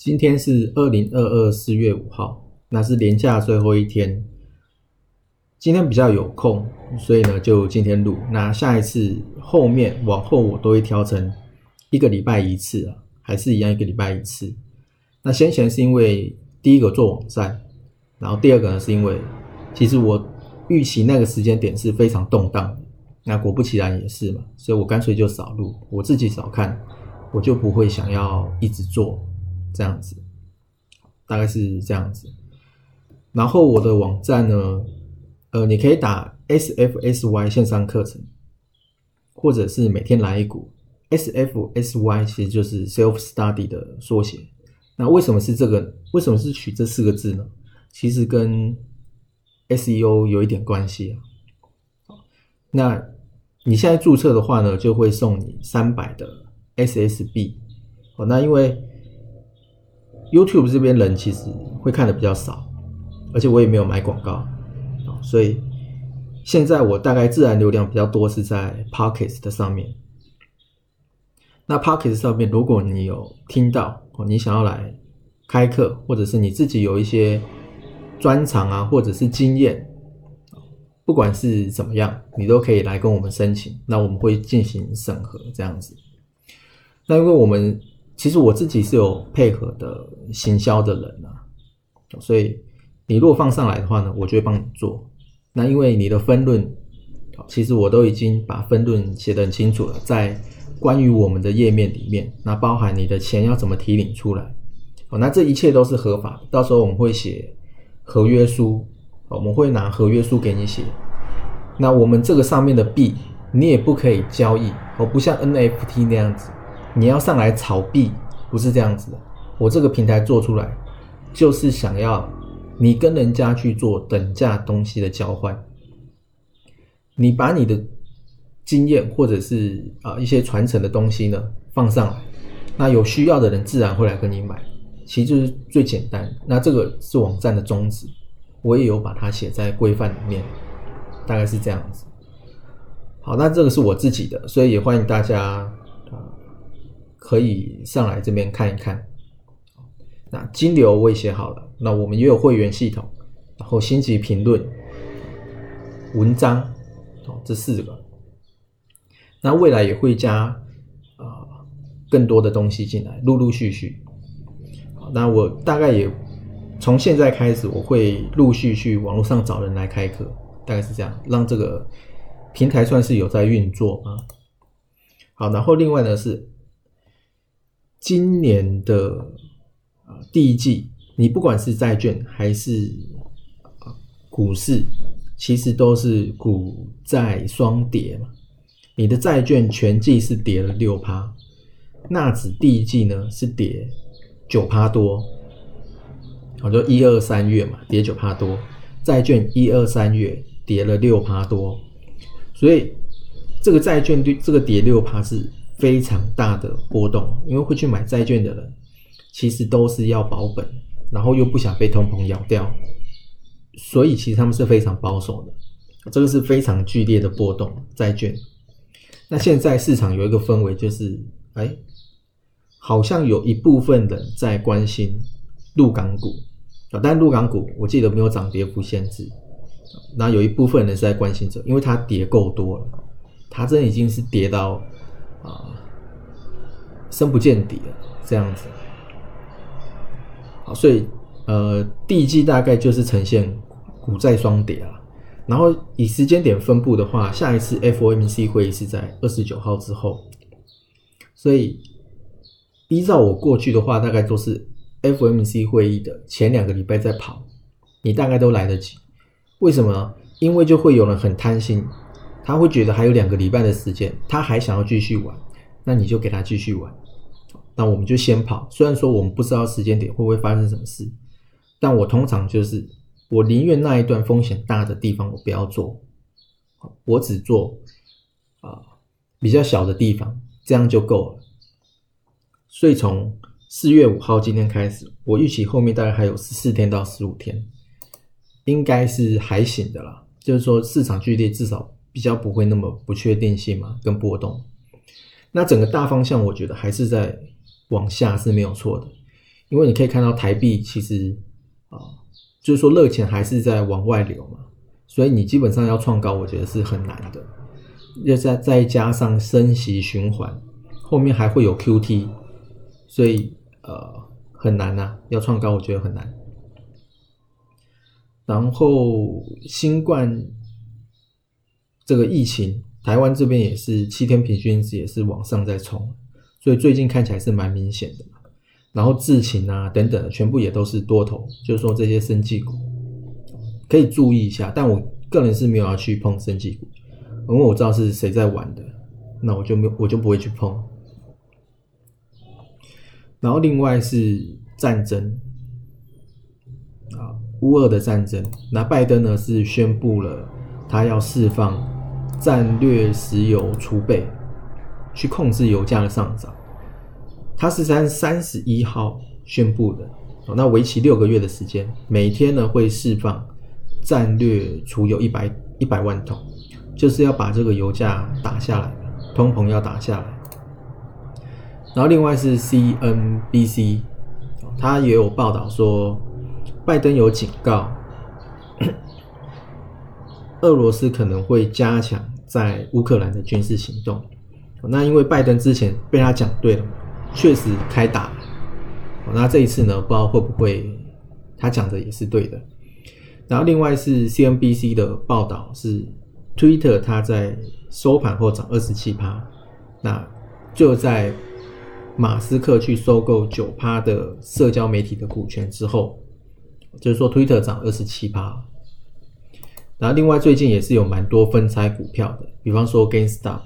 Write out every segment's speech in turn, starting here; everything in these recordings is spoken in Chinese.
今天是二零二二四月五号，那是年假最后一天。今天比较有空，所以呢就今天录。那下一次后面往后我都会调成一个礼拜一次啊，还是一样一个礼拜一次。那先前是因为第一个做网站，然后第二个呢是因为其实我预期那个时间点是非常动荡，那果不其然也是嘛，所以我干脆就少录，我自己少看，我就不会想要一直做。这样子，大概是这样子。然后我的网站呢，呃，你可以打 S F S Y 线上课程，或者是每天来一股 S F S Y，其实就是 Self Study 的缩写。那为什么是这个？为什么是取这四个字呢？其实跟 S E O 有一点关系啊。那你现在注册的话呢，就会送你三百的 S S B。哦，那因为 YouTube 这边人其实会看的比较少，而且我也没有买广告，所以现在我大概自然流量比较多是在 Pocket 的上面。那 Pocket 上面，如果你有听到哦，你想要来开课，或者是你自己有一些专长啊，或者是经验，不管是怎么样，你都可以来跟我们申请，那我们会进行审核这样子。那因为我们其实我自己是有配合的行销的人啊，所以你如果放上来的话呢，我就会帮你做。那因为你的分论，其实我都已经把分论写得很清楚了，在关于我们的页面里面，那包含你的钱要怎么提领出来，哦，那这一切都是合法。到时候我们会写合约书，我们会拿合约书给你写。那我们这个上面的币，你也不可以交易，哦，不像 NFT 那样子。你要上来炒币，不是这样子的。我这个平台做出来，就是想要你跟人家去做等价东西的交换。你把你的经验或者是啊一些传承的东西呢放上来，那有需要的人自然会来跟你买。其实就是最简单。那这个是网站的宗旨，我也有把它写在规范里面，大概是这样子。好，那这个是我自己的，所以也欢迎大家。可以上来这边看一看。那金流我也写好了，那我们也有会员系统，然后星级评论、文章，哦，这四个。那未来也会加啊更多的东西进来，陆陆续续。那我大概也从现在开始，我会陆续去网络上找人来开课，大概是这样，让这个平台算是有在运作啊。好，然后另外呢是。今年的啊第一季，你不管是债券还是啊股市，其实都是股债双跌嘛。你的债券全季是跌了六趴，纳指第一季呢是跌九趴多，好就一二三月嘛跌九趴多，债券一二三月跌了六趴多，所以这个债券对这个跌六趴是。非常大的波动，因为会去买债券的人，其实都是要保本，然后又不想被通膨咬掉，所以其实他们是非常保守的。这个是非常剧烈的波动，债券。那现在市场有一个氛围，就是哎，好像有一部分人在关心陆港股啊，但陆港股我记得没有涨跌幅限制。那有一部分人是在关心这，因为它跌够多了，它真已经是跌到。啊，深不见底了，这样子。好，所以呃，第一季大概就是呈现股债双跌啊。然后以时间点分布的话，下一次 FOMC 会议是在二十九号之后。所以依照我过去的话，大概都是 FOMC 会议的前两个礼拜在跑，你大概都来得及。为什么呢？因为就会有人很贪心。他会觉得还有两个礼拜的时间，他还想要继续玩，那你就给他继续玩。那我们就先跑，虽然说我们不知道时间点会不会发生什么事，但我通常就是我宁愿那一段风险大的地方我不要做，我只做啊比较小的地方，这样就够了。所以从四月五号今天开始，我预期后面大概还有十四天到十五天，应该是还行的啦。就是说市场剧烈，至少比较不会那么不确定性嘛，跟波动。那整个大方向，我觉得还是在。往下是没有错的，因为你可以看到台币其实啊，就是说热钱还是在往外流嘛，所以你基本上要创高，我觉得是很难的。要再再加上升息循环，后面还会有 QT，所以呃很难呐，要创高我觉得很难。然后新冠这个疫情，台湾这边也是七天平均值也是往上在冲。所以最近看起来是蛮明显的，然后智勤啊等等全部也都是多头，就是说这些生技股可以注意一下，但我个人是没有要去碰生技股，因为我知道是谁在玩的，那我就没我就不会去碰。然后另外是战争啊，乌俄的战争，那拜登呢是宣布了他要释放战略石油储备。去控制油价的上涨，它是在三十一号宣布的，那为期六个月的时间，每天呢会释放战略储油一百一百万桶，就是要把这个油价打下来，通膨要打下来。然后另外是 CNBC，他也有报道说，拜登有警告，俄罗斯可能会加强在乌克兰的军事行动。那因为拜登之前被他讲对了，确实开打。那这一次呢，不知道会不会他讲的也是对的。然后另外是 CNBC 的报道是，Twitter 它在收盘后涨二十七趴，那就在马斯克去收购九趴的社交媒体的股权之后，就是说 Twitter 涨二十七趴。然后另外最近也是有蛮多分拆股票的，比方说 GameStop。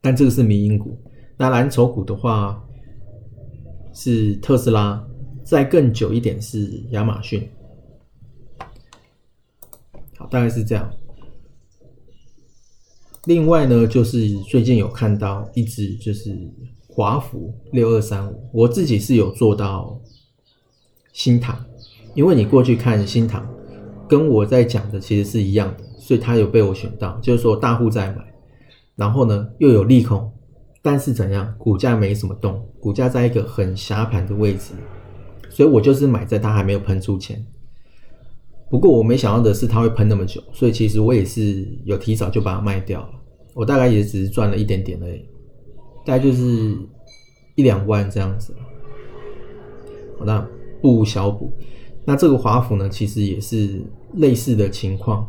但这个是民营股，那蓝筹股的话是特斯拉，再更久一点是亚马逊。好，大概是这样。另外呢，就是最近有看到一只就是华孚六二三五，我自己是有做到新塘，因为你过去看新塘，跟我在讲的其实是一样的，所以它有被我选到，就是说大户在买。然后呢，又有利空，但是怎样，股价没什么动，股价在一个很狭盘的位置，所以我就是买在它还没有喷出前。不过我没想到的是，它会喷那么久，所以其实我也是有提早就把它卖掉了。我大概也只是赚了一点点而已，大概就是一两万这样子。好，那不小补。那这个华府呢，其实也是类似的情况，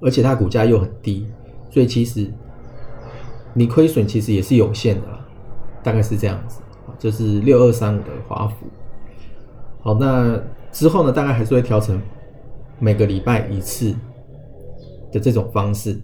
而且它股价又很低，所以其实。你亏损其实也是有限的，大概是这样子这是六二三五的华府。好，那之后呢，大概还是会调成每个礼拜一次的这种方式。